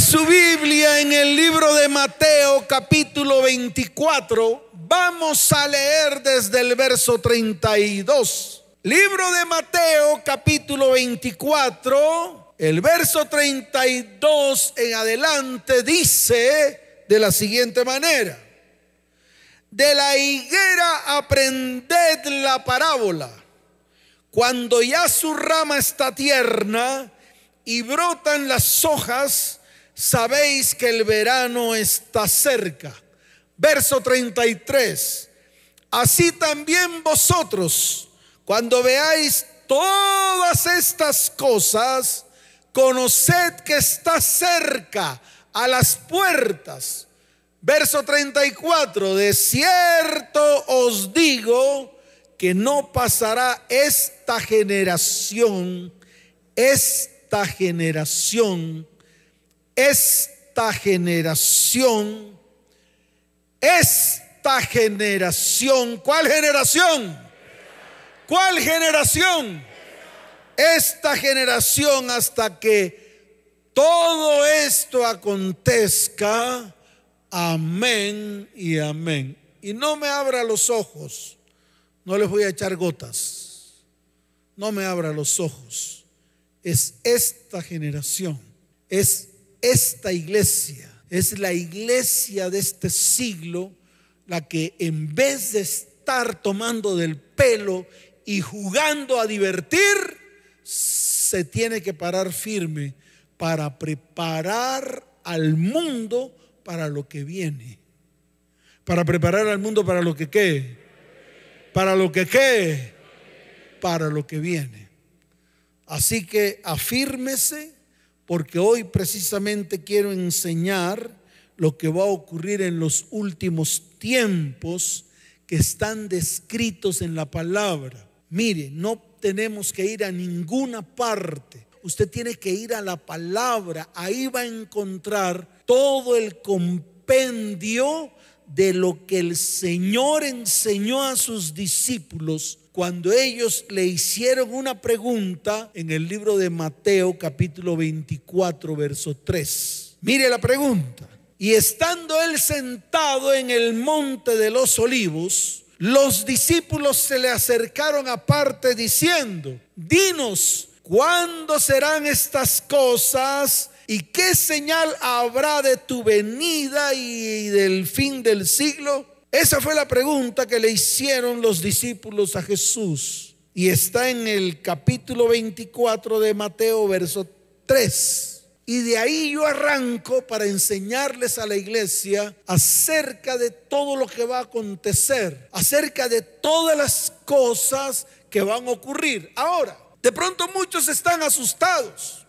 su Biblia en el libro de Mateo capítulo 24, vamos a leer desde el verso 32. Libro de Mateo capítulo 24, el verso 32 en adelante dice de la siguiente manera. De la higuera aprended la parábola. Cuando ya su rama está tierna y brotan las hojas, sabéis que el verano está cerca. Verso 33. Así también vosotros, cuando veáis todas estas cosas, conoced que está cerca a las puertas. Verso 34. De cierto os digo que no pasará esta generación, esta generación esta generación, esta generación, ¿cuál generación? ¿Cuál generación? Esta generación hasta que todo esto acontezca. Amén y amén. Y no me abra los ojos. No les voy a echar gotas. No me abra los ojos. Es esta generación. Es esta iglesia es la iglesia de este siglo la que en vez de estar tomando del pelo y jugando a divertir, se tiene que parar firme para preparar al mundo para lo que viene. Para preparar al mundo para lo que qué. Para lo que qué. Para lo que viene. Así que afírmese porque hoy precisamente quiero enseñar lo que va a ocurrir en los últimos tiempos que están descritos en la palabra. Mire, no tenemos que ir a ninguna parte. Usted tiene que ir a la palabra. Ahí va a encontrar todo el compendio de lo que el Señor enseñó a sus discípulos cuando ellos le hicieron una pregunta en el libro de Mateo capítulo 24 verso 3. Mire la pregunta. Y estando él sentado en el monte de los olivos, los discípulos se le acercaron aparte diciendo, dinos, ¿cuándo serán estas cosas? ¿Y qué señal habrá de tu venida y del fin del siglo? Esa fue la pregunta que le hicieron los discípulos a Jesús. Y está en el capítulo 24 de Mateo, verso 3. Y de ahí yo arranco para enseñarles a la iglesia acerca de todo lo que va a acontecer, acerca de todas las cosas que van a ocurrir. Ahora, de pronto muchos están asustados.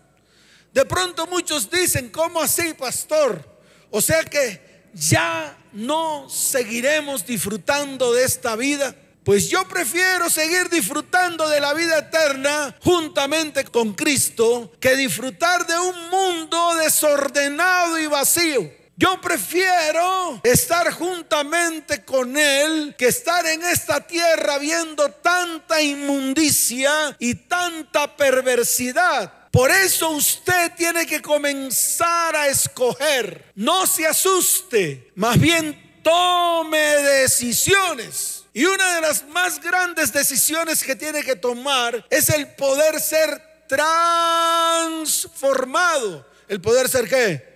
De pronto muchos dicen, ¿cómo así, pastor? O sea que ya no seguiremos disfrutando de esta vida? Pues yo prefiero seguir disfrutando de la vida eterna juntamente con Cristo que disfrutar de un mundo desordenado y vacío. Yo prefiero estar juntamente con Él que estar en esta tierra viendo tanta inmundicia y tanta perversidad. Por eso usted tiene que comenzar a escoger. No se asuste, más bien tome decisiones. Y una de las más grandes decisiones que tiene que tomar es el poder ser transformado. ¿El poder ser qué?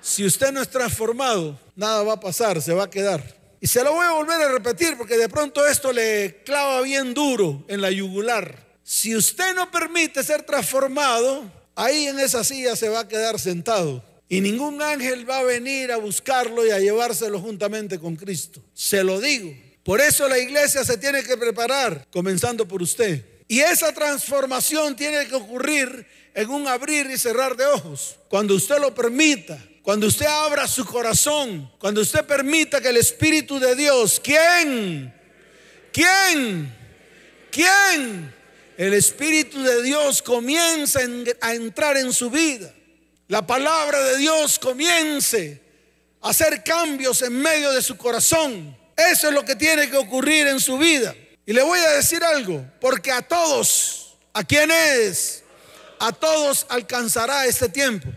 Si usted no es transformado, nada va a pasar, se va a quedar. Y se lo voy a volver a repetir porque de pronto esto le clava bien duro en la yugular. Si usted no permite ser transformado, ahí en esa silla se va a quedar sentado. Y ningún ángel va a venir a buscarlo y a llevárselo juntamente con Cristo. Se lo digo. Por eso la iglesia se tiene que preparar, comenzando por usted. Y esa transformación tiene que ocurrir en un abrir y cerrar de ojos. Cuando usted lo permita, cuando usted abra su corazón, cuando usted permita que el Espíritu de Dios, ¿quién? ¿Quién? ¿Quién? El Espíritu de Dios comienza a entrar en su vida. La palabra de Dios comience a hacer cambios en medio de su corazón. Eso es lo que tiene que ocurrir en su vida. Y le voy a decir algo, porque a todos, ¿a quién es? A todos alcanzará este tiempo.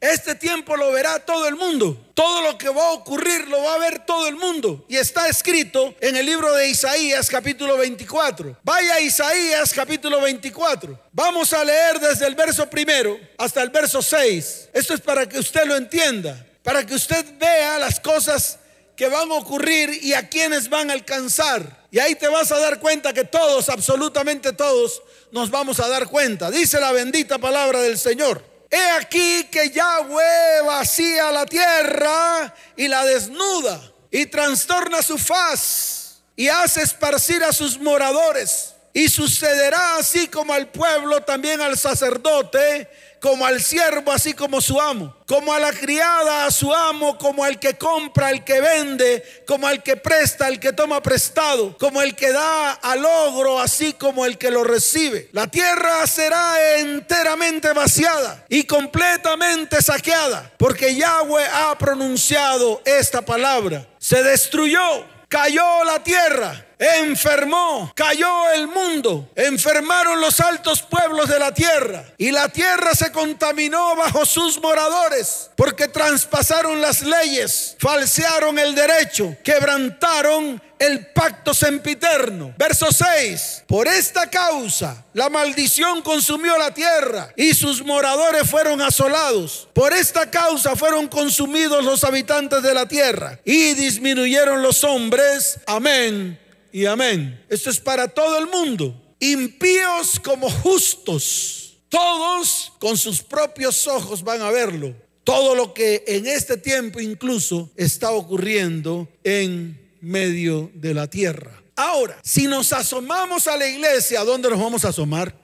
Este tiempo lo verá todo el mundo. Todo lo que va a ocurrir lo va a ver todo el mundo. Y está escrito en el libro de Isaías capítulo 24. Vaya Isaías capítulo 24. Vamos a leer desde el verso primero hasta el verso 6. Esto es para que usted lo entienda. Para que usted vea las cosas que van a ocurrir y a quienes van a alcanzar. Y ahí te vas a dar cuenta que todos, absolutamente todos, nos vamos a dar cuenta. Dice la bendita palabra del Señor. He aquí que Yahweh vacía la tierra y la desnuda y trastorna su faz y hace esparcir a sus moradores. Y sucederá así como al pueblo, también al sacerdote como al siervo, así como su amo, como a la criada, a su amo, como al que compra, al que vende, como al que presta, al que toma prestado, como el que da al ogro, así como el que lo recibe. La tierra será enteramente vaciada y completamente saqueada, porque Yahweh ha pronunciado esta palabra. Se destruyó, cayó la tierra enfermó, cayó el mundo, enfermaron los altos pueblos de la tierra y la tierra se contaminó bajo sus moradores porque traspasaron las leyes, falsearon el derecho, quebrantaron el pacto sempiterno. Verso 6. Por esta causa la maldición consumió la tierra y sus moradores fueron asolados. Por esta causa fueron consumidos los habitantes de la tierra y disminuyeron los hombres. Amén y amén. Esto es para todo el mundo. Impíos como justos. Todos con sus propios ojos van a verlo. Todo lo que en este tiempo incluso está ocurriendo en medio de la tierra. Ahora, si nos asomamos a la iglesia, ¿a dónde nos vamos a asomar?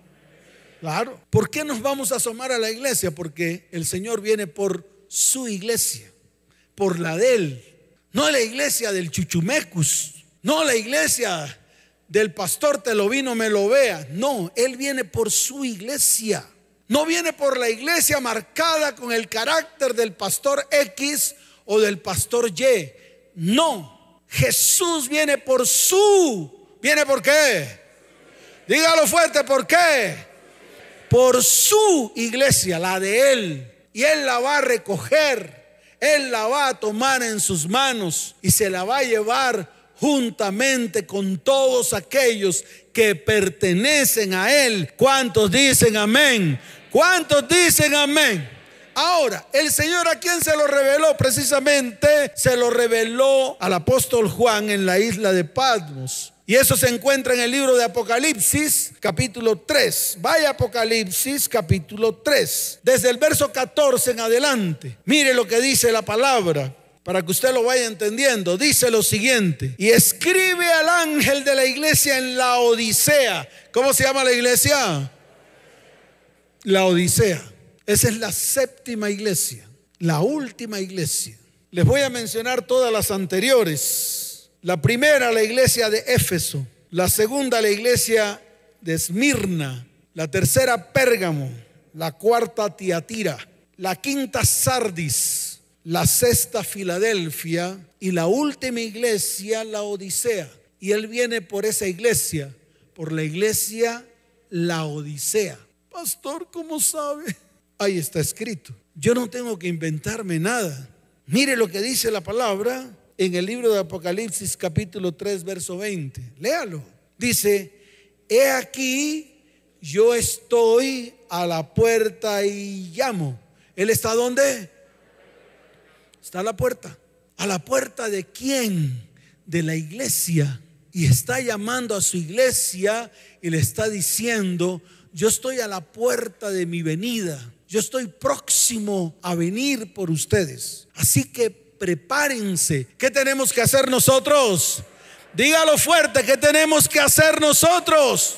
Claro. ¿Por qué nos vamos a asomar a la iglesia? Porque el Señor viene por su iglesia, por la de Él, no la iglesia del Chuchumecus, no la iglesia del pastor te lo vino, me lo vea. No, Él viene por su iglesia. No viene por la iglesia marcada con el carácter del pastor X o del pastor Y. No, Jesús viene por su. ¿Viene por qué? Dígalo fuerte, ¿por qué? Por su iglesia, la de Él. Y Él la va a recoger. Él la va a tomar en sus manos y se la va a llevar juntamente con todos aquellos que pertenecen a Él. ¿Cuántos dicen amén? ¿Cuántos dicen amén? Ahora, el Señor a quien se lo reveló precisamente, se lo reveló al apóstol Juan en la isla de Patmos. Y eso se encuentra en el libro de Apocalipsis, capítulo 3. Vaya Apocalipsis, capítulo 3. Desde el verso 14 en adelante. Mire lo que dice la palabra para que usted lo vaya entendiendo, dice lo siguiente, y escribe al ángel de la iglesia en la Odisea. ¿Cómo se llama la iglesia? La Odisea. Esa es la séptima iglesia, la última iglesia. Les voy a mencionar todas las anteriores. La primera, la iglesia de Éfeso. La segunda, la iglesia de Esmirna. La tercera, Pérgamo. La cuarta, Tiatira. La quinta, Sardis la sexta Filadelfia y la última iglesia, la Odisea. Y él viene por esa iglesia, por la iglesia La Odisea. Pastor, ¿cómo sabe? Ahí está escrito. Yo no tengo que inventarme nada. Mire lo que dice la palabra en el libro de Apocalipsis capítulo 3, verso 20. Léalo. Dice, he aquí, yo estoy a la puerta y llamo. ¿Él está donde? Está a la puerta. ¿A la puerta de quién? De la iglesia. Y está llamando a su iglesia y le está diciendo, yo estoy a la puerta de mi venida. Yo estoy próximo a venir por ustedes. Así que prepárense. ¿Qué tenemos que hacer nosotros? Dígalo fuerte, ¿qué tenemos que hacer nosotros?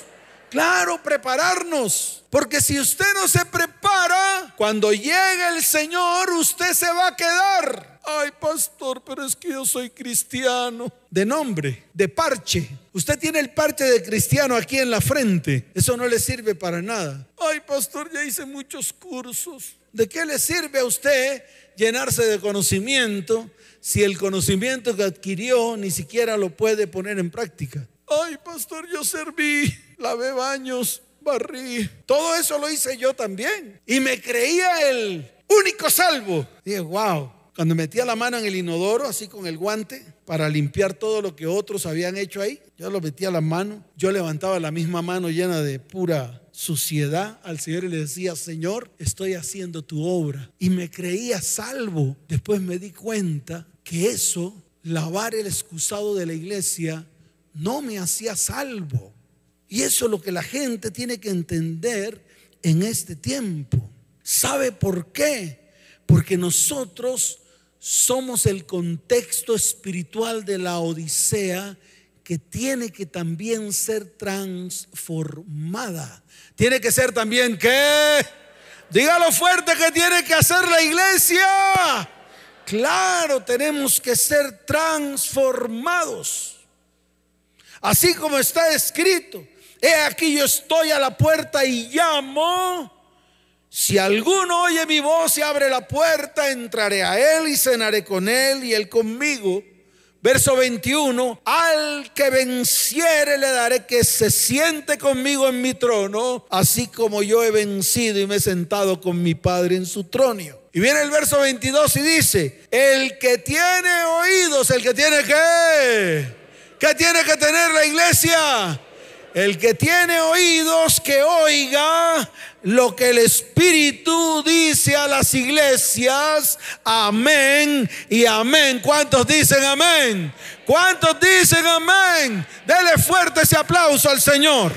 Claro, prepararnos. Porque si usted no se prepara, cuando llegue el Señor, usted se va a quedar. Ay, pastor, pero es que yo soy cristiano. De nombre, de parche. Usted tiene el parche de cristiano aquí en la frente. Eso no le sirve para nada. Ay, pastor, ya hice muchos cursos. ¿De qué le sirve a usted llenarse de conocimiento si el conocimiento que adquirió ni siquiera lo puede poner en práctica? Ay, pastor, yo serví, lavé baños, barrí. Todo eso lo hice yo también. Y me creía el, único salvo. Dije, wow. Cuando metía la mano en el inodoro, así con el guante, para limpiar todo lo que otros habían hecho ahí, yo lo metía la mano, yo levantaba la misma mano llena de pura suciedad al Señor y le decía, Señor, estoy haciendo tu obra. Y me creía salvo. Después me di cuenta que eso, lavar el excusado de la iglesia, no me hacía salvo. Y eso es lo que la gente tiene que entender en este tiempo. ¿Sabe por qué? Porque nosotros somos el contexto espiritual de la Odisea que tiene que también ser transformada. Tiene que ser también que, dígalo fuerte que tiene que hacer la iglesia. Claro, tenemos que ser transformados. Así como está escrito, he aquí yo estoy a la puerta y llamo. Si alguno oye mi voz y abre la puerta, entraré a él y cenaré con él y él conmigo. Verso 21, al que venciere le daré que se siente conmigo en mi trono, así como yo he vencido y me he sentado con mi Padre en su trono. Y viene el verso 22 y dice, el que tiene oídos, el que tiene que, ¿qué tiene que tener la iglesia? El que tiene oídos, que oiga lo que el Espíritu dice a las iglesias. Amén y amén. ¿Cuántos dicen amén? ¿Cuántos dicen amén? Dele fuerte ese aplauso al Señor.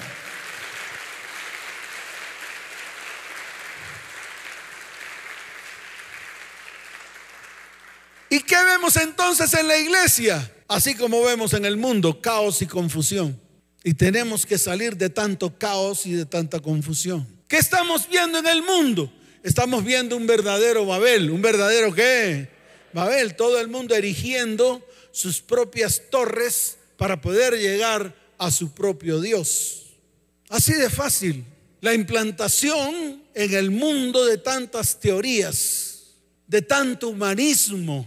¿Y qué vemos entonces en la iglesia? Así como vemos en el mundo, caos y confusión. Y tenemos que salir de tanto caos y de tanta confusión. ¿Qué estamos viendo en el mundo? Estamos viendo un verdadero Babel. ¿Un verdadero qué? Babel. Todo el mundo erigiendo sus propias torres para poder llegar a su propio Dios. Así de fácil. La implantación en el mundo de tantas teorías, de tanto humanismo.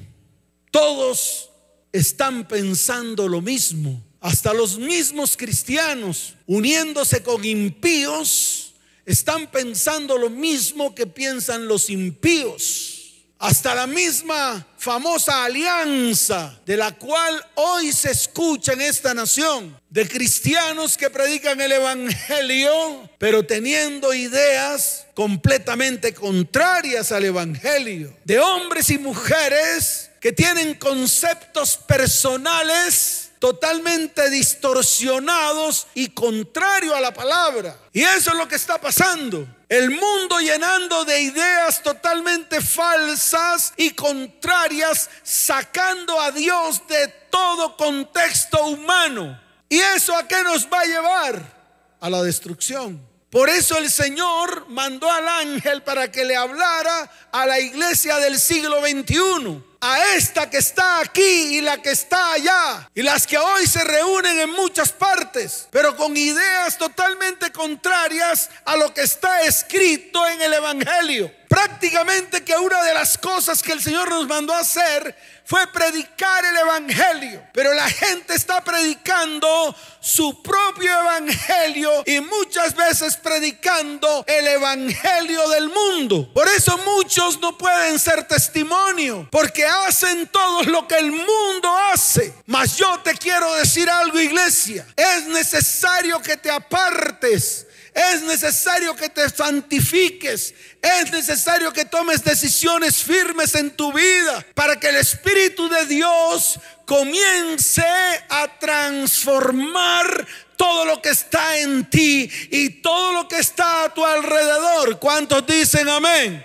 Todos están pensando lo mismo hasta los mismos cristianos, uniéndose con impíos, están pensando lo mismo que piensan los impíos. Hasta la misma famosa alianza de la cual hoy se escucha en esta nación, de cristianos que predican el Evangelio, pero teniendo ideas completamente contrarias al Evangelio, de hombres y mujeres que tienen conceptos personales totalmente distorsionados y contrario a la palabra. Y eso es lo que está pasando. El mundo llenando de ideas totalmente falsas y contrarias, sacando a Dios de todo contexto humano. ¿Y eso a qué nos va a llevar? A la destrucción. Por eso el Señor mandó al ángel para que le hablara a la iglesia del siglo XXI a esta que está aquí y la que está allá, y las que hoy se reúnen en muchas partes, pero con ideas totalmente contrarias a lo que está escrito en el Evangelio. Prácticamente que una de las cosas que el Señor nos mandó hacer fue predicar el Evangelio. Pero la gente está predicando su propio Evangelio y muchas veces predicando el Evangelio del mundo. Por eso muchos no pueden ser testimonio, porque hacen todo lo que el mundo hace. Mas yo te quiero decir algo, iglesia. Es necesario que te apartes es necesario que te santifiques. Es necesario que tomes decisiones firmes en tu vida para que el Espíritu de Dios comience a transformar todo lo que está en ti y todo lo que está a tu alrededor. ¿Cuántos dicen amén?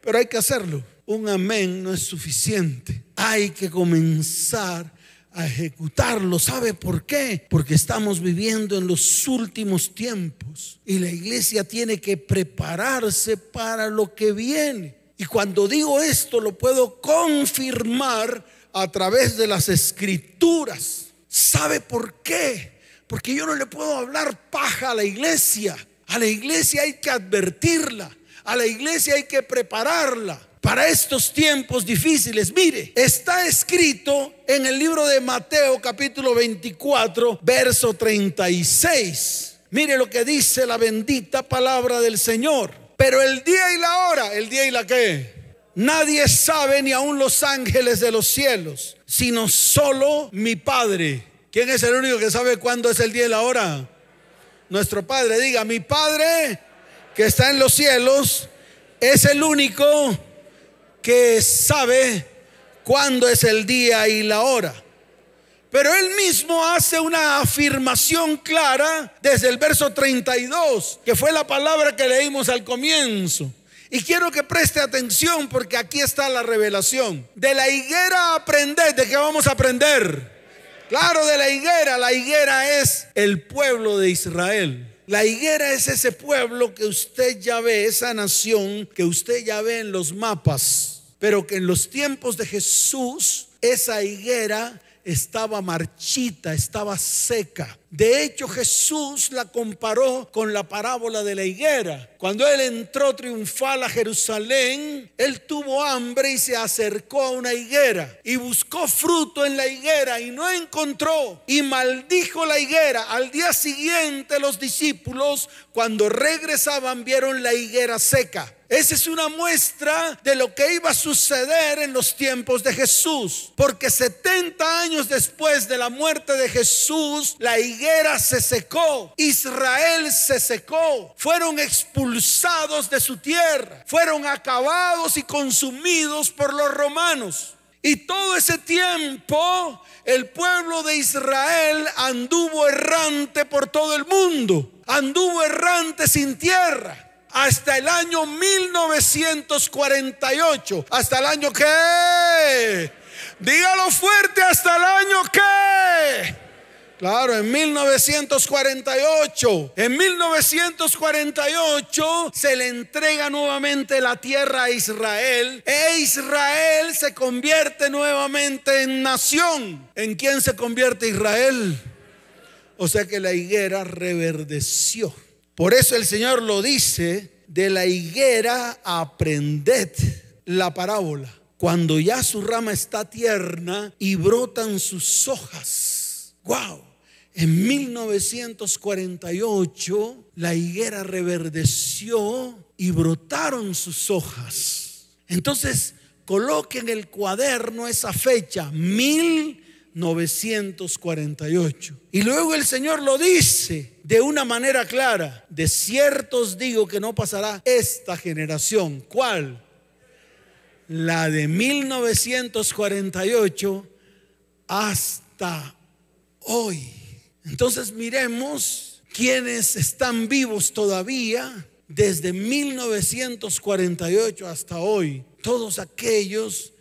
Pero hay que hacerlo. Un amén no es suficiente. Hay que comenzar a ejecutarlo. ¿Sabe por qué? Porque estamos viviendo en los últimos tiempos y la iglesia tiene que prepararse para lo que viene. Y cuando digo esto lo puedo confirmar a través de las escrituras. ¿Sabe por qué? Porque yo no le puedo hablar paja a la iglesia. A la iglesia hay que advertirla. A la iglesia hay que prepararla para estos tiempos difíciles. Mire, está escrito en el libro de Mateo capítulo 24, verso 36. Mire lo que dice la bendita palabra del Señor. Pero el día y la hora, el día y la qué. Nadie sabe ni aun los ángeles de los cielos, sino solo mi Padre. ¿Quién es el único que sabe cuándo es el día y la hora? Nuestro Padre. Diga, mi Padre que está en los cielos es el único que sabe cuándo es el día y la hora. Pero él mismo hace una afirmación clara desde el verso 32, que fue la palabra que leímos al comienzo. Y quiero que preste atención porque aquí está la revelación. De la higuera aprended, ¿de qué vamos a aprender? Claro, de la higuera. La higuera es el pueblo de Israel. La higuera es ese pueblo que usted ya ve, esa nación que usted ya ve en los mapas, pero que en los tiempos de Jesús, esa higuera estaba marchita, estaba seca. De hecho, Jesús la comparó con la parábola de la higuera. Cuando él entró triunfal a Jerusalén, él tuvo hambre y se acercó a una higuera y buscó fruto en la higuera y no encontró y maldijo la higuera. Al día siguiente los discípulos, cuando regresaban, vieron la higuera seca. Esa es una muestra de lo que iba a suceder en los tiempos de Jesús. Porque 70 años después de la muerte de Jesús, la higuera se secó. Israel se secó. Fueron expulsados de su tierra. Fueron acabados y consumidos por los romanos. Y todo ese tiempo el pueblo de Israel anduvo errante por todo el mundo. Anduvo errante sin tierra hasta el año 1948. ¿Hasta el año qué? Dígalo fuerte, hasta el año qué? Claro, en 1948, en 1948 se le entrega nuevamente la tierra a Israel e Israel se convierte nuevamente en nación. ¿En quién se convierte Israel? O sea que la higuera reverdeció. Por eso el Señor lo dice, de la higuera aprended la parábola. Cuando ya su rama está tierna y brotan sus hojas. Wow. En 1948 la higuera reverdeció y brotaron sus hojas. Entonces, coloque en el cuaderno esa fecha, mil 948. Y luego el Señor lo dice de una manera clara, de ciertos digo que no pasará esta generación. ¿Cuál? La de 1948 hasta hoy. Entonces miremos quienes están vivos todavía desde 1948 hasta hoy. Todos aquellos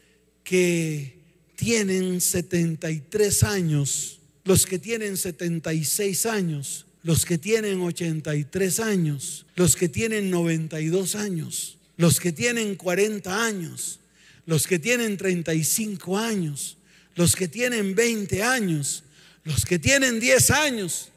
que tienen 73 años, los que tienen 76 años, los que tienen 83 años, los que tienen 92 años, los que tienen 40 años, los que tienen 35 años, los que tienen 20 años, los que tienen 10 años.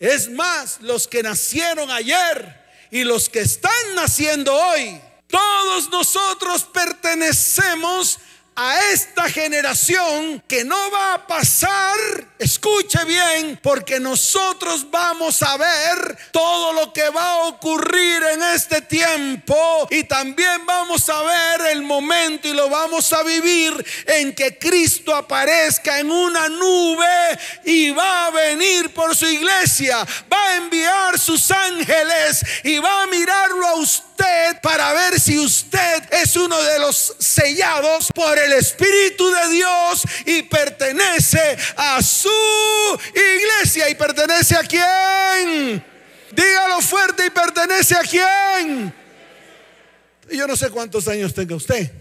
Es más, los que nacieron ayer y los que están naciendo hoy. Todos nosotros pertenecemos a esta generación que no va a pasar, escuche bien, porque nosotros vamos a ver todo lo que va a ocurrir en este tiempo y también vamos a ver el momento y lo vamos a vivir en que Cristo aparezca en una nube y va a venir por su iglesia, va a enviar sus ángeles y va a mirarlo a usted para ver si usted es uno de los sellados por el Espíritu de Dios y pertenece a su iglesia. ¿Y pertenece a quién? Dígalo fuerte y pertenece a quién. Yo no sé cuántos años tenga usted.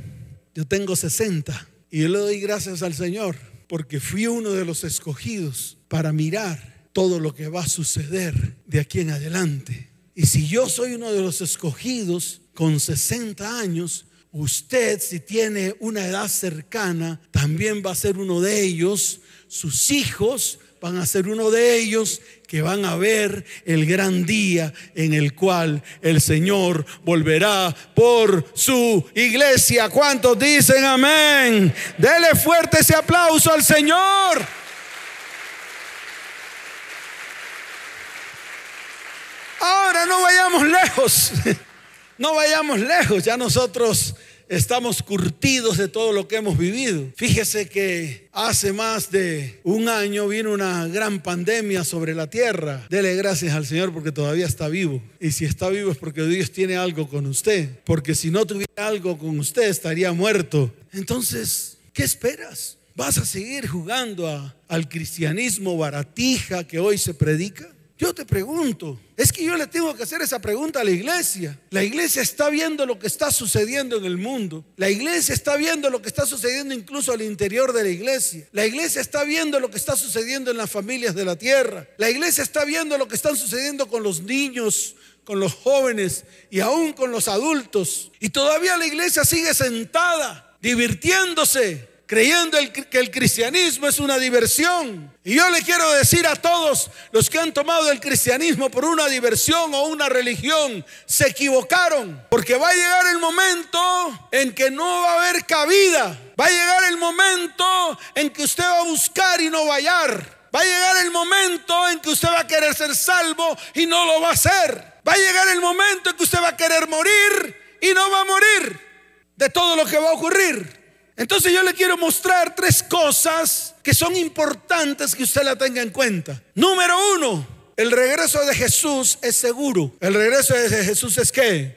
Yo tengo 60 y yo le doy gracias al Señor porque fui uno de los escogidos para mirar todo lo que va a suceder de aquí en adelante. Y si yo soy uno de los escogidos con 60 años, usted si tiene una edad cercana, también va a ser uno de ellos. Sus hijos van a ser uno de ellos que van a ver el gran día en el cual el Señor volverá por su iglesia. ¿Cuántos dicen amén? Dele fuerte ese aplauso al Señor. Ahora no vayamos lejos. No vayamos lejos, ya nosotros estamos curtidos de todo lo que hemos vivido. Fíjese que hace más de un año vino una gran pandemia sobre la tierra. Dele gracias al Señor porque todavía está vivo. Y si está vivo es porque Dios tiene algo con usted. Porque si no tuviera algo con usted estaría muerto. Entonces, ¿qué esperas? ¿Vas a seguir jugando al cristianismo baratija que hoy se predica? Yo te pregunto, es que yo le tengo que hacer esa pregunta a la iglesia. La iglesia está viendo lo que está sucediendo en el mundo. La iglesia está viendo lo que está sucediendo incluso al interior de la iglesia. La iglesia está viendo lo que está sucediendo en las familias de la tierra. La iglesia está viendo lo que está sucediendo con los niños, con los jóvenes y aún con los adultos. Y todavía la iglesia sigue sentada, divirtiéndose, creyendo que el cristianismo es una diversión. Y yo le quiero decir a todos los que han tomado el cristianismo por una diversión o una religión, se equivocaron, porque va a llegar el momento en que no va a haber cabida. Va a llegar el momento en que usted va a buscar y no va a hallar. Va a llegar el momento en que usted va a querer ser salvo y no lo va a hacer. Va a llegar el momento en que usted va a querer morir y no va a morir de todo lo que va a ocurrir. Entonces yo le quiero mostrar tres cosas que son importantes que usted la tenga en cuenta. Número uno, el regreso de Jesús es seguro. El regreso de Jesús es qué?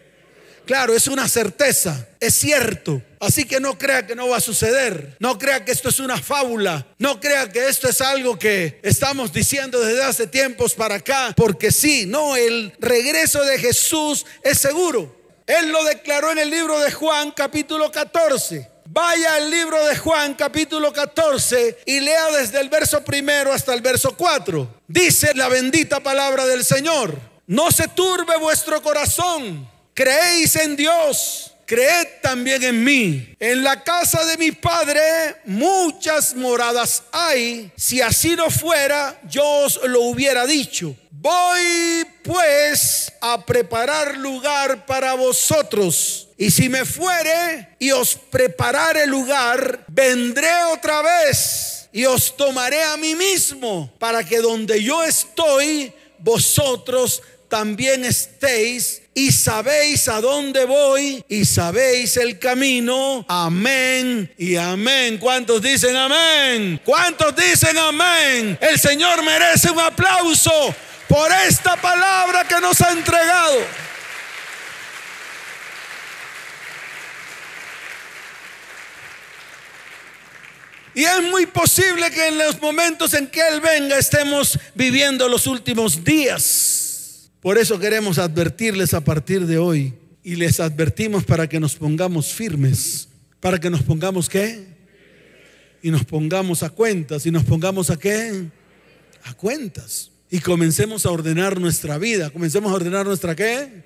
Claro, es una certeza, es cierto. Así que no crea que no va a suceder. No crea que esto es una fábula. No crea que esto es algo que estamos diciendo desde hace tiempos para acá. Porque sí, no, el regreso de Jesús es seguro. Él lo declaró en el libro de Juan capítulo 14. Vaya al libro de Juan capítulo 14 y lea desde el verso primero hasta el verso 4. Dice la bendita palabra del Señor. No se turbe vuestro corazón. Creéis en Dios. Creed también en mí. En la casa de mi padre muchas moradas hay. Si así no fuera, yo os lo hubiera dicho. Voy pues a preparar lugar para vosotros. Y si me fuere y os preparare lugar, vendré otra vez y os tomaré a mí mismo para que donde yo estoy, vosotros también estéis y sabéis a dónde voy y sabéis el camino. Amén y amén. ¿Cuántos dicen amén? ¿Cuántos dicen amén? El Señor merece un aplauso por esta palabra que nos ha entregado. Y es muy posible que en los momentos en que Él venga estemos viviendo los últimos días. Por eso queremos advertirles a partir de hoy y les advertimos para que nos pongamos firmes, para que nos pongamos qué? Y nos pongamos a cuentas y nos pongamos a qué? A cuentas y comencemos a ordenar nuestra vida. Comencemos a ordenar nuestra qué?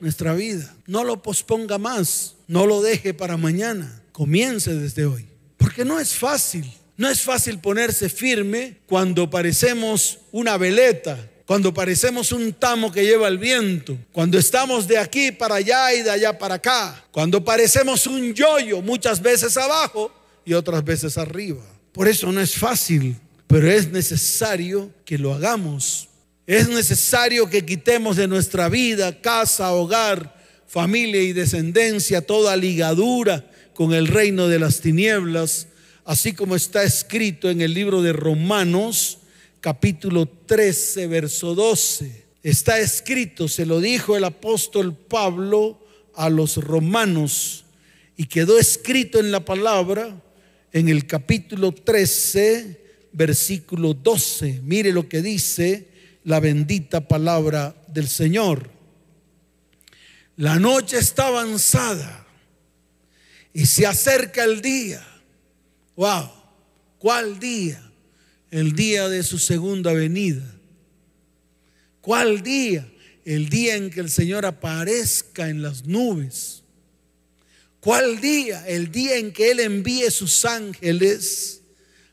Nuestra vida. No lo posponga más. No lo deje para mañana. Comience desde hoy. Porque no es fácil. No es fácil ponerse firme cuando parecemos una veleta, cuando parecemos un tamo que lleva el viento, cuando estamos de aquí para allá y de allá para acá, cuando parecemos un yoyo muchas veces abajo y otras veces arriba. Por eso no es fácil pero es necesario que lo hagamos. Es necesario que quitemos de nuestra vida, casa, hogar, familia y descendencia toda ligadura con el reino de las tinieblas, así como está escrito en el libro de Romanos, capítulo 13, verso 12. Está escrito, se lo dijo el apóstol Pablo a los romanos y quedó escrito en la palabra en el capítulo 13, versículo 12. Mire lo que dice la bendita palabra del Señor. La noche está avanzada y se acerca el día. Wow, ¿cuál día? El día de su segunda venida. ¿Cuál día? El día en que el Señor aparezca en las nubes. ¿Cuál día? El día en que Él envíe sus ángeles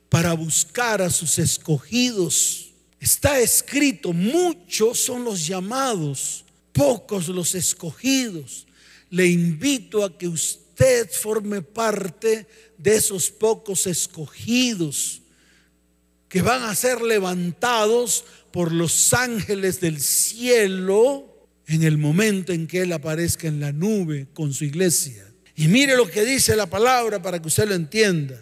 para buscar a sus escogidos. Está escrito, muchos son los llamados, pocos los escogidos. Le invito a que usted forme parte de esos pocos escogidos que van a ser levantados por los ángeles del cielo en el momento en que Él aparezca en la nube con su iglesia. Y mire lo que dice la palabra para que usted lo entienda.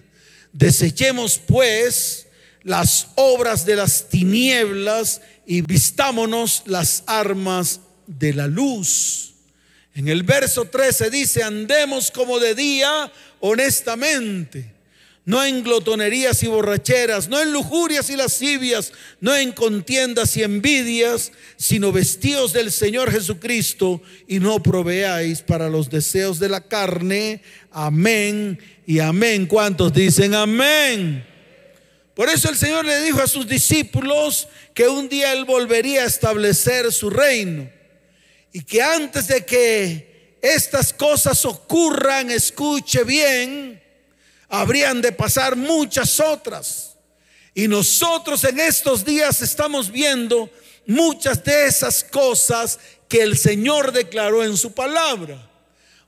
Desechemos pues las obras de las tinieblas y vistámonos las armas de la luz. En el verso 13 dice, andemos como de día honestamente no en glotonerías y borracheras, no en lujurias y lascivias, no en contiendas y envidias, sino vestidos del Señor Jesucristo y no proveáis para los deseos de la carne. Amén y amén. ¿Cuántos dicen amén? Por eso el Señor le dijo a sus discípulos que un día Él volvería a establecer su reino y que antes de que estas cosas ocurran, escuche bien, habrían de pasar muchas otras. Y nosotros en estos días estamos viendo muchas de esas cosas que el Señor declaró en su palabra.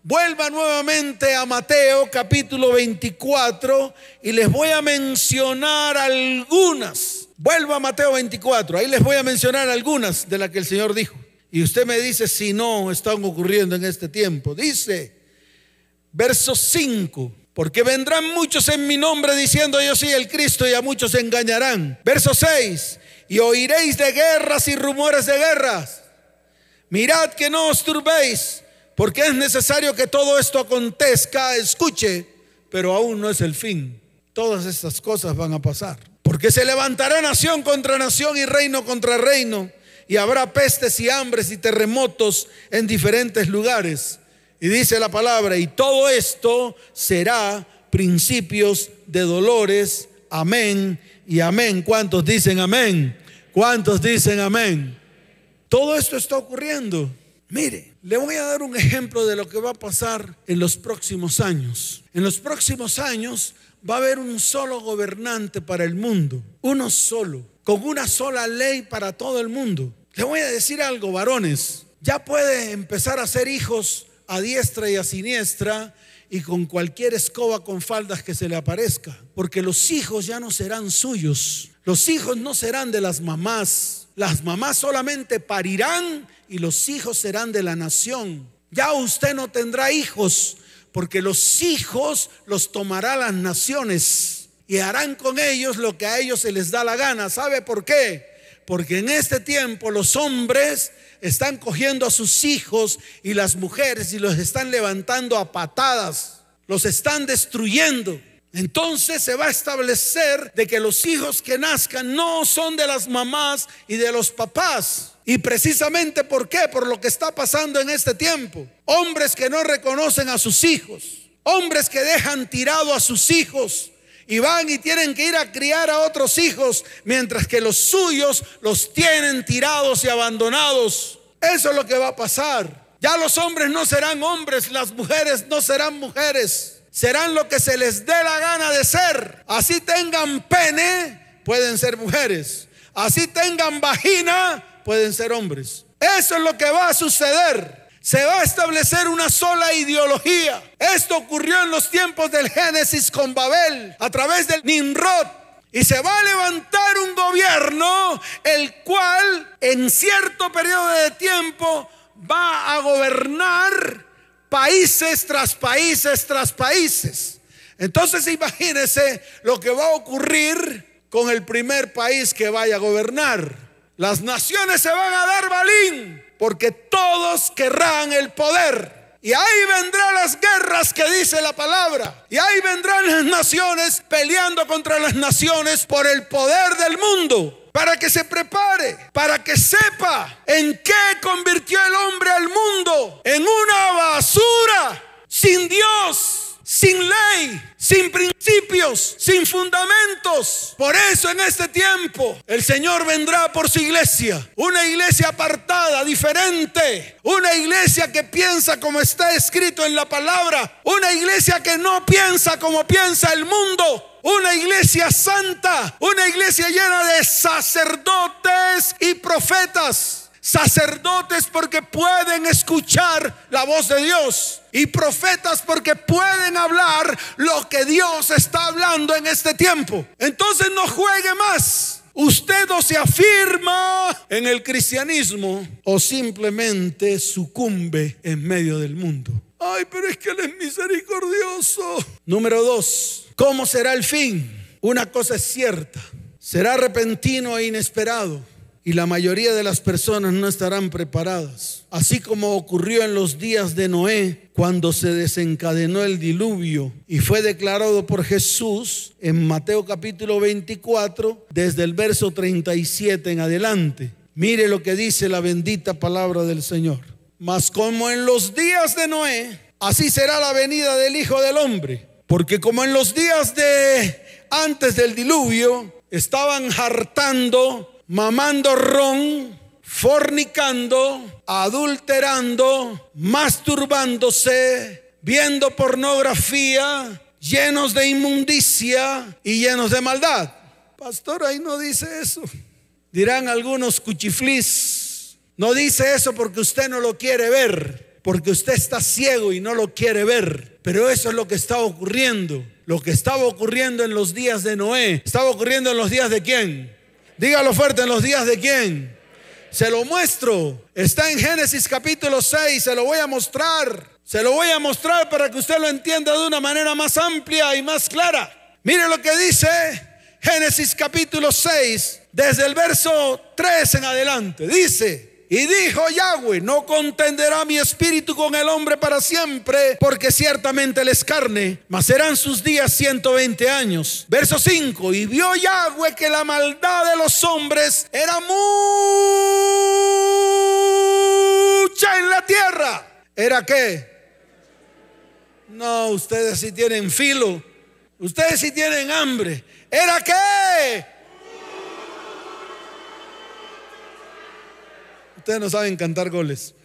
Vuelva nuevamente a Mateo capítulo 24 y les voy a mencionar algunas. Vuelva a Mateo 24, ahí les voy a mencionar algunas de las que el Señor dijo. Y usted me dice si no están ocurriendo en este tiempo. Dice, verso 5, porque vendrán muchos en mi nombre diciendo yo soy el Cristo y a muchos se engañarán. Verso 6. Y oiréis de guerras y rumores de guerras. Mirad que no os turbéis, porque es necesario que todo esto acontezca. Escuche, pero aún no es el fin. Todas estas cosas van a pasar. Porque se levantará nación contra nación y reino contra reino. Y habrá pestes y hambres y terremotos en diferentes lugares. Y dice la palabra, y todo esto será principios de dolores. Amén y amén. ¿Cuántos dicen amén? ¿Cuántos dicen amén? Todo esto está ocurriendo. Mire, le voy a dar un ejemplo de lo que va a pasar en los próximos años. En los próximos años va a haber un solo gobernante para el mundo, uno solo, con una sola ley para todo el mundo. Le voy a decir algo, varones, ya puede empezar a ser hijos a diestra y a siniestra y con cualquier escoba con faldas que se le aparezca, porque los hijos ya no serán suyos, los hijos no serán de las mamás, las mamás solamente parirán y los hijos serán de la nación. Ya usted no tendrá hijos, porque los hijos los tomará las naciones y harán con ellos lo que a ellos se les da la gana. ¿Sabe por qué? Porque en este tiempo los hombres están cogiendo a sus hijos y las mujeres y los están levantando a patadas, los están destruyendo. Entonces se va a establecer de que los hijos que nazcan no son de las mamás y de los papás. Y precisamente por qué? Por lo que está pasando en este tiempo. Hombres que no reconocen a sus hijos. Hombres que dejan tirado a sus hijos y van y tienen que ir a criar a otros hijos, mientras que los suyos los tienen tirados y abandonados. Eso es lo que va a pasar. Ya los hombres no serán hombres, las mujeres no serán mujeres, serán lo que se les dé la gana de ser. Así tengan pene, pueden ser mujeres. Así tengan vagina, pueden ser hombres. Eso es lo que va a suceder se va a establecer una sola ideología. Esto ocurrió en los tiempos del Génesis con Babel, a través del Nimrod. Y se va a levantar un gobierno el cual en cierto periodo de tiempo va a gobernar países tras países tras países. Entonces imagínense lo que va a ocurrir con el primer país que vaya a gobernar. Las naciones se van a dar balín porque todos querrán el poder. Y ahí vendrán las guerras que dice la palabra. Y ahí vendrán las naciones peleando contra las naciones por el poder del mundo. Para que se prepare, para que sepa en qué convirtió el hombre al mundo. En una basura, sin Dios sin ley, sin principios, sin fundamentos. Por eso en este tiempo el Señor vendrá por su iglesia, una iglesia apartada, diferente, una iglesia que piensa como está escrito en la palabra, una iglesia que no piensa como piensa el mundo, una iglesia santa, una iglesia llena de sacerdotes y profetas sacerdotes porque pueden escuchar la voz de Dios y profetas porque pueden hablar lo que Dios está hablando en este tiempo. Entonces no juegue más. Usted o se afirma en el cristianismo o simplemente sucumbe en medio del mundo. Ay, pero es que Él es misericordioso. Número dos, ¿cómo será el fin? Una cosa es cierta, será repentino e inesperado y la mayoría de las personas no estarán preparadas. Así como ocurrió en los días de Noé, cuando se desencadenó el diluvio y fue declarado por Jesús en Mateo capítulo 24, desde el verso 37 en adelante. Mire lo que dice la bendita palabra del Señor. Mas como en los días de Noé, así será la venida del Hijo del Hombre. Porque como en los días de antes del diluvio, estaban hartando mamando ron, fornicando, adulterando, masturbándose, viendo pornografía, llenos de inmundicia y llenos de maldad. Pastor, ahí no dice eso. Dirán algunos cuchiflis. No dice eso porque usted no lo quiere ver, porque usted está ciego y no lo quiere ver. Pero eso es lo que está ocurriendo. Lo que estaba ocurriendo en los días de Noé. ¿Estaba ocurriendo en los días de quién? Dígalo fuerte, ¿en los días de quién? Se lo muestro. Está en Génesis capítulo 6, se lo voy a mostrar. Se lo voy a mostrar para que usted lo entienda de una manera más amplia y más clara. Mire lo que dice Génesis capítulo 6, desde el verso 3 en adelante. Dice, y dijo Yahweh, no contenderá mi espíritu con el hombre para siempre, porque ciertamente él es carne, mas serán sus días 120 años. Verso 5, y vio Yahweh que la maldad de los hombres era mucha en la tierra. ¿Era qué? No, ustedes sí tienen filo, ustedes sí tienen hambre. ¿Era qué? Ustedes no saben cantar goles.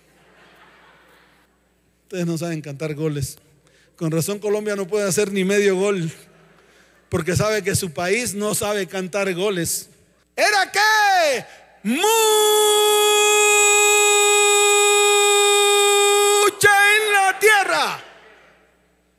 Ustedes no saben cantar goles. Con razón Colombia no puede hacer ni medio gol. Porque sabe que su país no sabe cantar goles. ¿Era qué? Mucha en la tierra.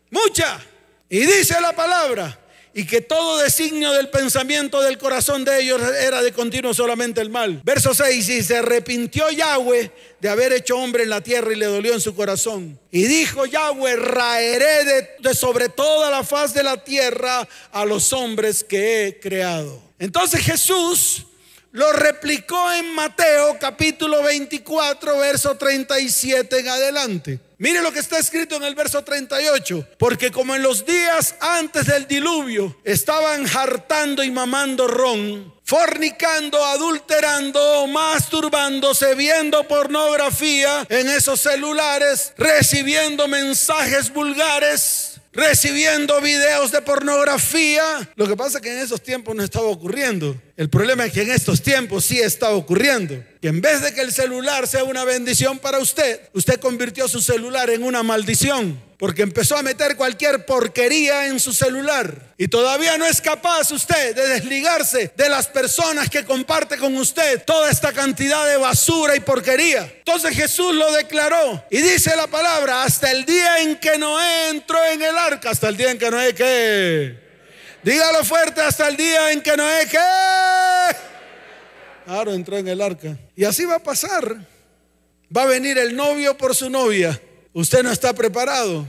Mucha. Y dice la palabra y que todo designio del pensamiento del corazón de ellos era de continuo solamente el mal. Verso 6, y se arrepintió Yahweh de haber hecho hombre en la tierra y le dolió en su corazón. Y dijo Yahweh, raeré de, de sobre toda la faz de la tierra a los hombres que he creado. Entonces Jesús lo replicó en Mateo capítulo 24, verso 37 en adelante. Mire lo que está escrito en el verso 38. Porque como en los días antes del diluvio estaban hartando y mamando ron, fornicando, adulterando, masturbándose, viendo pornografía en esos celulares, recibiendo mensajes vulgares recibiendo videos de pornografía. Lo que pasa es que en esos tiempos no estaba ocurriendo. El problema es que en estos tiempos sí está ocurriendo. Que en vez de que el celular sea una bendición para usted, usted convirtió su celular en una maldición porque empezó a meter cualquier porquería en su celular y todavía no es capaz usted de desligarse de las personas que comparte con usted toda esta cantidad de basura y porquería. Entonces Jesús lo declaró y dice la palabra, hasta el día en que Noé entró en el arca, hasta el día en que Noé que... Dígalo fuerte, hasta el día en que Noé que... Claro, entró en el arca. Y así va a pasar. Va a venir el novio por su novia Usted no está preparado.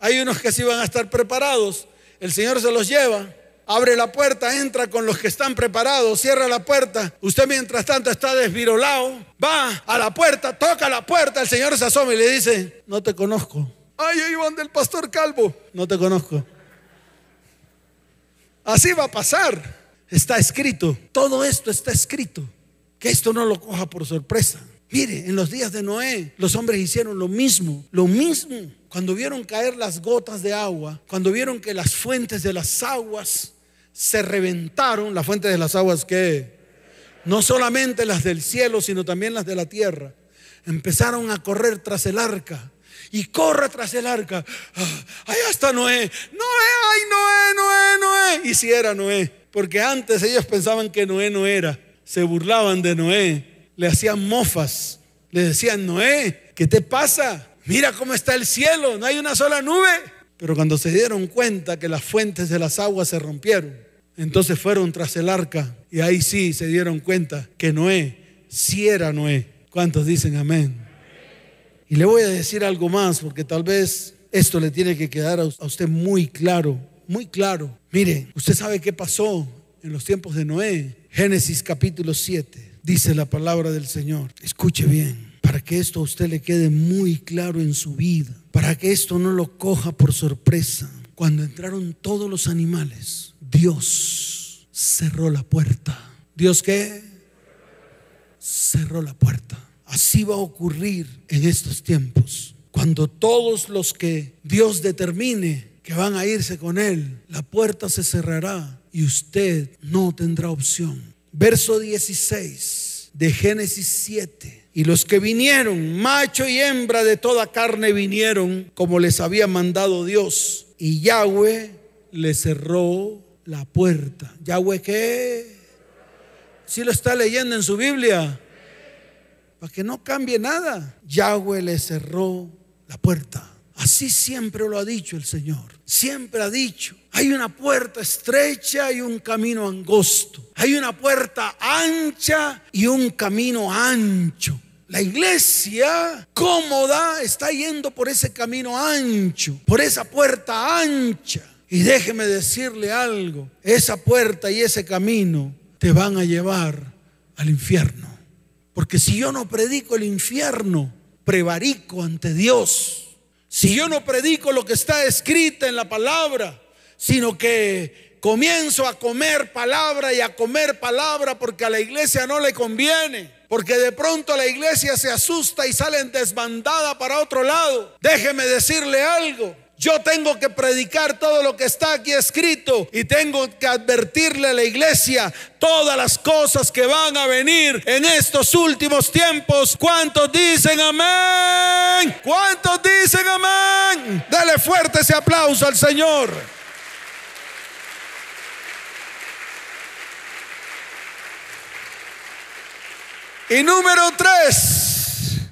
Hay unos que sí van a estar preparados. El Señor se los lleva. Abre la puerta, entra con los que están preparados, cierra la puerta. Usted mientras tanto está desvirolado. Va a la puerta, toca la puerta. El Señor se asoma y le dice, no te conozco. Ay, ahí van del pastor Calvo. No te conozco. Así va a pasar. Está escrito. Todo esto está escrito. Que esto no lo coja por sorpresa. Mire, en los días de Noé, los hombres hicieron lo mismo, lo mismo. Cuando vieron caer las gotas de agua, cuando vieron que las fuentes de las aguas se reventaron, las fuentes de las aguas que no solamente las del cielo, sino también las de la tierra, empezaron a correr tras el arca. Y corre tras el arca. Ah, está Noé. Noé, ay, Noé, Noé, Noé. Y si era Noé. Porque antes ellos pensaban que Noé no era. Se burlaban de Noé le hacían mofas, le decían, Noé, ¿qué te pasa? Mira cómo está el cielo, no hay una sola nube. Pero cuando se dieron cuenta que las fuentes de las aguas se rompieron, Entonces fueron tras el arca y ahí sí se dieron cuenta que Noé sí era Noé. ¿Cuántos dicen amén? Y le voy a decir algo más porque tal vez esto le tiene que quedar a usted muy claro, muy claro. Mire, usted sabe qué pasó en los tiempos de Noé. Génesis capítulo 7, dice la palabra del Señor. Escuche bien, para que esto a usted le quede muy claro en su vida, para que esto no lo coja por sorpresa. Cuando entraron todos los animales, Dios cerró la puerta. ¿Dios qué? Cerró la puerta. Así va a ocurrir en estos tiempos. Cuando todos los que Dios determine que van a irse con Él, la puerta se cerrará y usted no tendrá opción. Verso 16 de Génesis 7. Y los que vinieron, macho y hembra de toda carne vinieron como les había mandado Dios. Y Yahweh le cerró la puerta. ¿Yahweh qué? Si lo está leyendo en su Biblia, para que no cambie nada. Yahweh le cerró la puerta. Así siempre lo ha dicho el Señor. Siempre ha dicho, hay una puerta estrecha y un camino angosto. Hay una puerta ancha y un camino ancho. La iglesia cómoda está yendo por ese camino ancho, por esa puerta ancha. Y déjeme decirle algo, esa puerta y ese camino te van a llevar al infierno. Porque si yo no predico el infierno, prevarico ante Dios si yo no predico lo que está escrito en la palabra, sino que comienzo a comer palabra y a comer palabra porque a la iglesia no le conviene. Porque de pronto la iglesia se asusta y sale en desbandada para otro lado. Déjeme decirle algo. Yo tengo que predicar todo lo que está aquí escrito y tengo que advertirle a la iglesia todas las cosas que van a venir en estos últimos tiempos. ¿Cuántos dicen amén? ¿Cuántos dicen amén? Dale fuerte ese aplauso al Señor. Y número tres.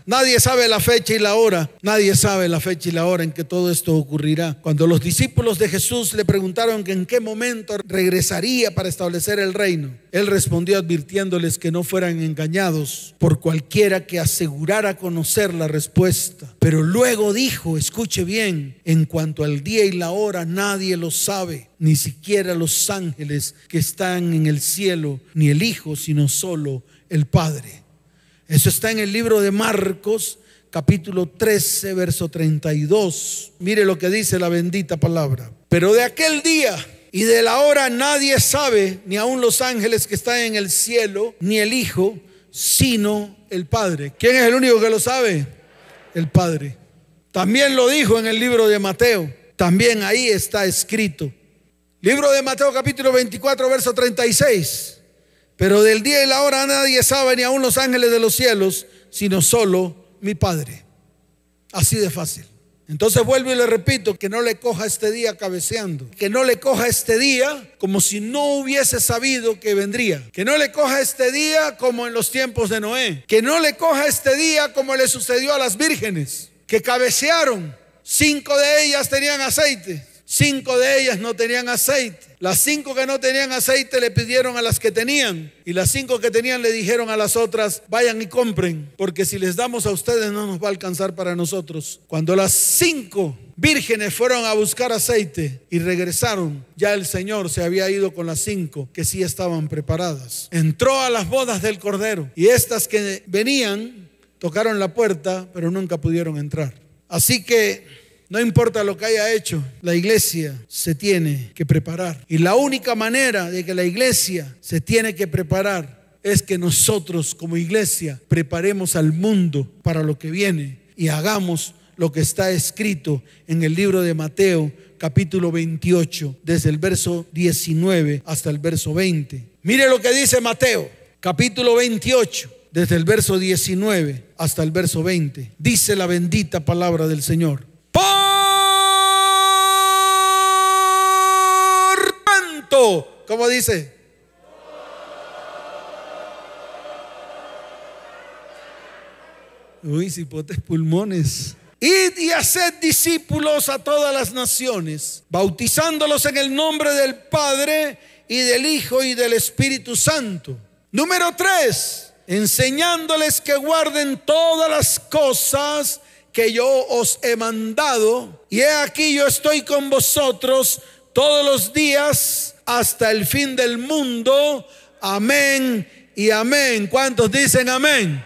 Nadie sabe la fecha y la hora. Nadie sabe la fecha y la hora en que todo esto ocurrirá. Cuando los discípulos de Jesús le preguntaron en qué momento regresaría para establecer el reino, él respondió advirtiéndoles que no fueran engañados por cualquiera que asegurara conocer la respuesta. Pero luego dijo, escuche bien, en cuanto al día y la hora nadie lo sabe, ni siquiera los ángeles que están en el cielo, ni el Hijo, sino solo el Padre. Eso está en el libro de Marcos, capítulo 13, verso 32. Mire lo que dice la bendita palabra. Pero de aquel día y de la hora nadie sabe, ni aun los ángeles que están en el cielo, ni el Hijo, sino el Padre. ¿Quién es el único que lo sabe? El Padre. También lo dijo en el libro de Mateo. También ahí está escrito. Libro de Mateo capítulo 24, verso 36. Pero del día y la hora nadie sabe, ni aun los ángeles de los cielos, sino solo mi Padre. Así de fácil. Entonces vuelvo y le repito, que no le coja este día cabeceando, que no le coja este día como si no hubiese sabido que vendría, que no le coja este día como en los tiempos de Noé, que no le coja este día como le sucedió a las vírgenes, que cabecearon, cinco de ellas tenían aceite, cinco de ellas no tenían aceite. Las cinco que no tenían aceite le pidieron a las que tenían. Y las cinco que tenían le dijeron a las otras, vayan y compren, porque si les damos a ustedes no nos va a alcanzar para nosotros. Cuando las cinco vírgenes fueron a buscar aceite y regresaron, ya el Señor se había ido con las cinco que sí estaban preparadas. Entró a las bodas del Cordero y estas que venían tocaron la puerta, pero nunca pudieron entrar. Así que no importa lo que haya hecho, la iglesia se tiene que preparar. Y la única manera de que la iglesia se tiene que preparar es que nosotros como iglesia preparemos al mundo para lo que viene y hagamos lo que está escrito en el libro de Mateo capítulo 28, desde el verso 19 hasta el verso 20. Mire lo que dice Mateo capítulo 28, desde el verso 19 hasta el verso 20. Dice la bendita palabra del Señor. Por tanto, ¿cómo dice? Uy, cipotes pulmones. Id y haced discípulos a todas las naciones, bautizándolos en el nombre del Padre y del Hijo y del Espíritu Santo. Número tres, enseñándoles que guarden todas las cosas que yo os he mandado. Y he aquí yo estoy con vosotros todos los días hasta el fin del mundo. Amén y amén. ¿Cuántos dicen amén?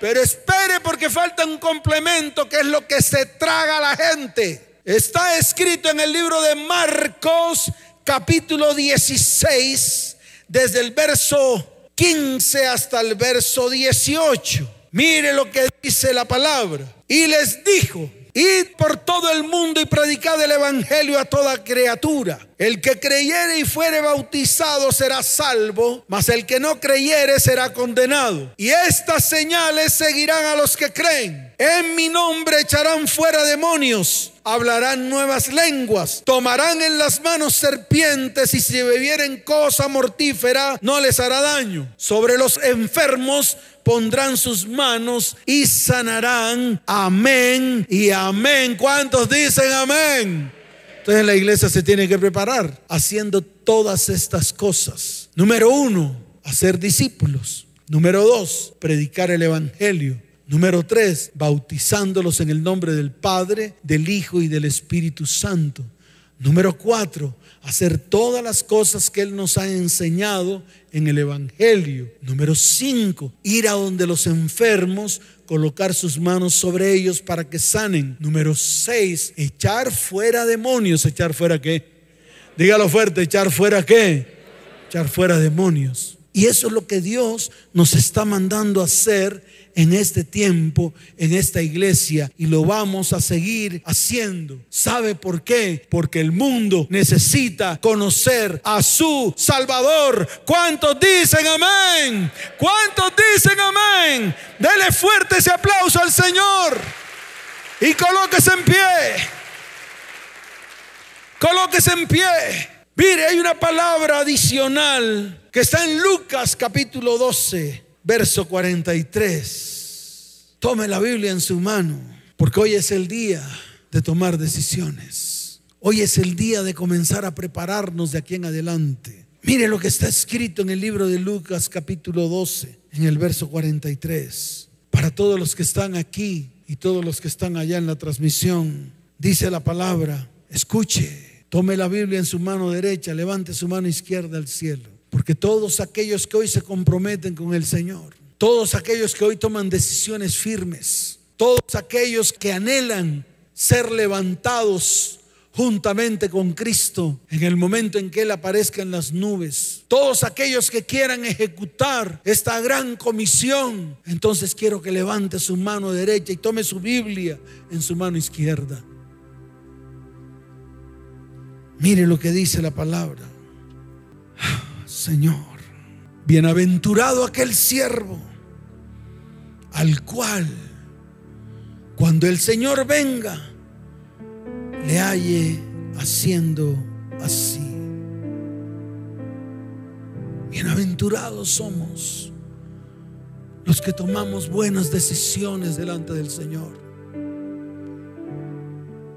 Pero espere porque falta un complemento que es lo que se traga a la gente. Está escrito en el libro de Marcos capítulo 16, desde el verso 15 hasta el verso 18. Mire lo que dice la palabra. Y les dijo, Id por todo el mundo y predicad el evangelio a toda criatura. El que creyere y fuere bautizado será salvo, mas el que no creyere será condenado. Y estas señales seguirán a los que creen. En mi nombre echarán fuera demonios, hablarán nuevas lenguas, tomarán en las manos serpientes y si bebieren cosa mortífera no les hará daño. Sobre los enfermos pondrán sus manos y sanarán. Amén y amén. ¿Cuántos dicen amén? Entonces la iglesia se tiene que preparar haciendo todas estas cosas. Número uno, hacer discípulos. Número dos, predicar el Evangelio. Número tres, bautizándolos en el nombre del Padre, del Hijo y del Espíritu Santo. Número cuatro, hacer todas las cosas que Él nos ha enseñado en el Evangelio. Número cinco, ir a donde los enfermos, colocar sus manos sobre ellos para que sanen. Número seis, echar fuera demonios. ¿Echar fuera qué? Dígalo fuerte, echar fuera qué? Echar fuera demonios. Y eso es lo que Dios nos está mandando a hacer en este tiempo, en esta iglesia, y lo vamos a seguir haciendo. ¿Sabe por qué? Porque el mundo necesita conocer a su Salvador. ¿Cuántos dicen amén? ¿Cuántos dicen amén? Dele fuerte ese aplauso al Señor y colóquese en pie. Colóquese en pie. Mire, hay una palabra adicional que está en Lucas capítulo 12 verso 43. Tome la Biblia en su mano, porque hoy es el día de tomar decisiones. Hoy es el día de comenzar a prepararnos de aquí en adelante. Mire lo que está escrito en el libro de Lucas capítulo 12, en el verso 43. Para todos los que están aquí y todos los que están allá en la transmisión, dice la palabra, escuche, tome la Biblia en su mano derecha, levante su mano izquierda al cielo. Porque todos aquellos que hoy se comprometen con el Señor, todos aquellos que hoy toman decisiones firmes, todos aquellos que anhelan ser levantados juntamente con Cristo en el momento en que Él aparezca en las nubes. Todos aquellos que quieran ejecutar esta gran comisión, entonces quiero que levante su mano derecha y tome su Biblia en su mano izquierda. Mire lo que dice la palabra. Señor. Bienaventurado aquel siervo al cual cuando el Señor venga le halle haciendo así. Bienaventurados somos los que tomamos buenas decisiones delante del Señor.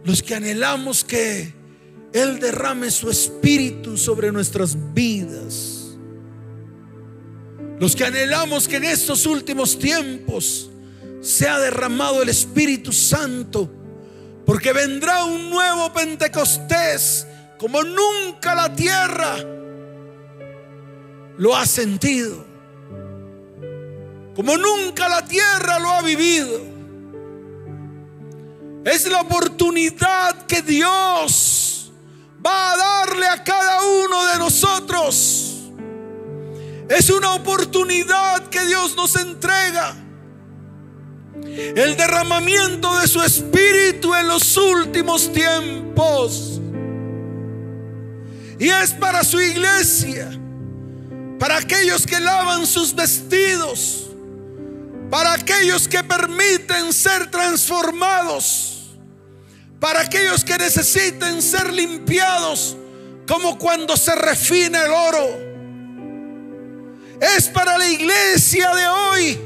Los que anhelamos que Él derrame su espíritu sobre nuestras vidas los que anhelamos que en estos últimos tiempos sea derramado el Espíritu Santo, porque vendrá un nuevo Pentecostés como nunca la tierra lo ha sentido, como nunca la tierra lo ha vivido. Es la oportunidad que Dios es una oportunidad que Dios nos entrega. El derramamiento de su espíritu en los últimos tiempos. Y es para su iglesia, para aquellos que lavan sus vestidos, para aquellos que permiten ser transformados, para aquellos que necesiten ser limpiados, como cuando se refina el oro es para la iglesia de hoy.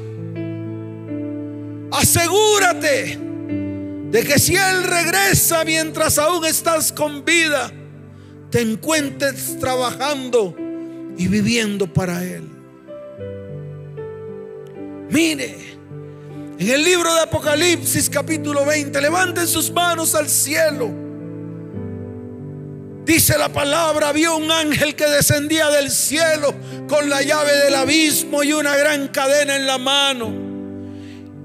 Asegúrate de que si Él regresa mientras aún estás con vida, te encuentres trabajando y viviendo para Él. Mire, en el libro de Apocalipsis capítulo 20, levanten sus manos al cielo. Dice la palabra, vio un ángel que descendía del cielo con la llave del abismo y una gran cadena en la mano.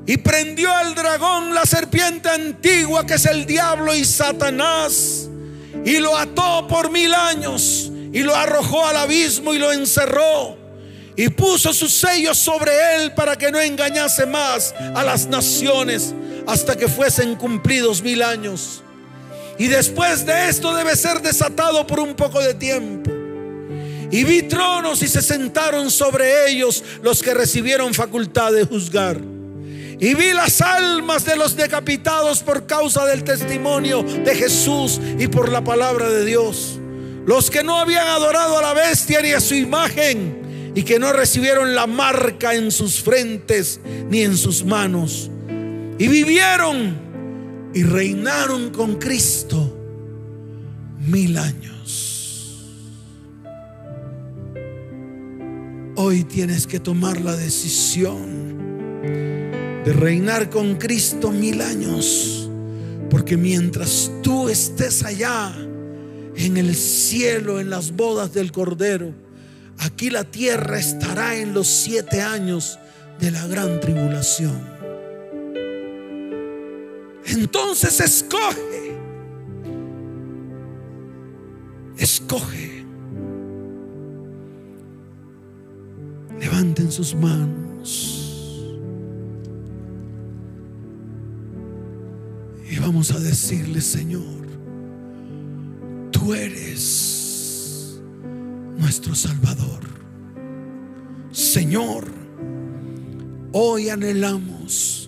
Y prendió al dragón, la serpiente antigua que es el diablo y Satanás. Y lo ató por mil años y lo arrojó al abismo y lo encerró y puso sus sellos sobre él para que no engañase más a las naciones hasta que fuesen cumplidos mil años. Y después de esto debe ser desatado por un poco de tiempo. Y vi tronos y se sentaron sobre ellos los que recibieron facultad de juzgar. Y vi las almas de los decapitados por causa del testimonio de Jesús y por la palabra de Dios. Los que no habían adorado a la bestia ni a su imagen y que no recibieron la marca en sus frentes ni en sus manos. Y vivieron y reinaron con Cristo mil años. Hoy tienes que tomar la decisión de reinar con Cristo mil años. Porque mientras tú estés allá en el cielo, en las bodas del Cordero, Aquí la tierra estará en los siete años de la gran tribulación. Entonces escoge. Escoge. Levanten sus manos. Y vamos a decirle, Señor, tú eres nuestro Salvador. Señor, hoy anhelamos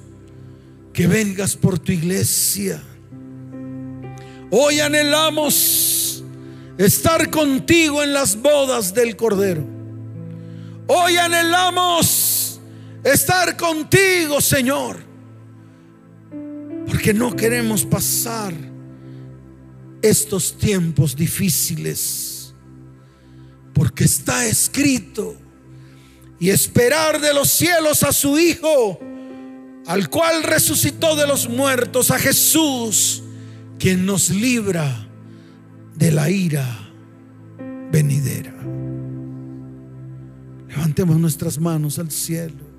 que vengas por tu iglesia. Hoy anhelamos estar contigo en las bodas del Cordero. Hoy anhelamos estar contigo, Señor. Porque no queremos pasar estos tiempos difíciles porque está escrito, y esperar de los cielos a su Hijo, al cual resucitó de los muertos, a Jesús, quien nos libra de la ira venidera. Levantemos nuestras manos al cielo.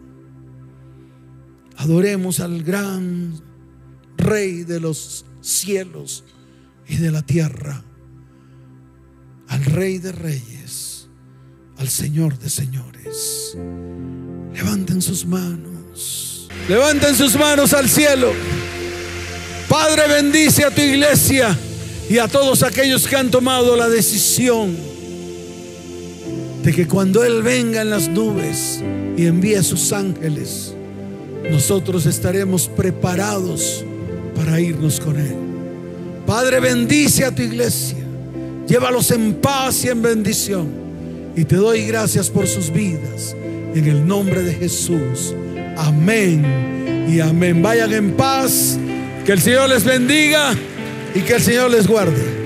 Adoremos al gran Rey de los cielos y de la tierra, al Rey de Reyes al Señor de señores. Levanten sus manos. Levanten sus manos al cielo. Padre, bendice a tu iglesia y a todos aquellos que han tomado la decisión de que cuando Él venga en las nubes y envíe a sus ángeles, nosotros estaremos preparados para irnos con Él. Padre, bendice a tu iglesia. Llévalos en paz y en bendición. Y te doy gracias por sus vidas. En el nombre de Jesús. Amén y amén. Vayan en paz. Que el Señor les bendiga y que el Señor les guarde.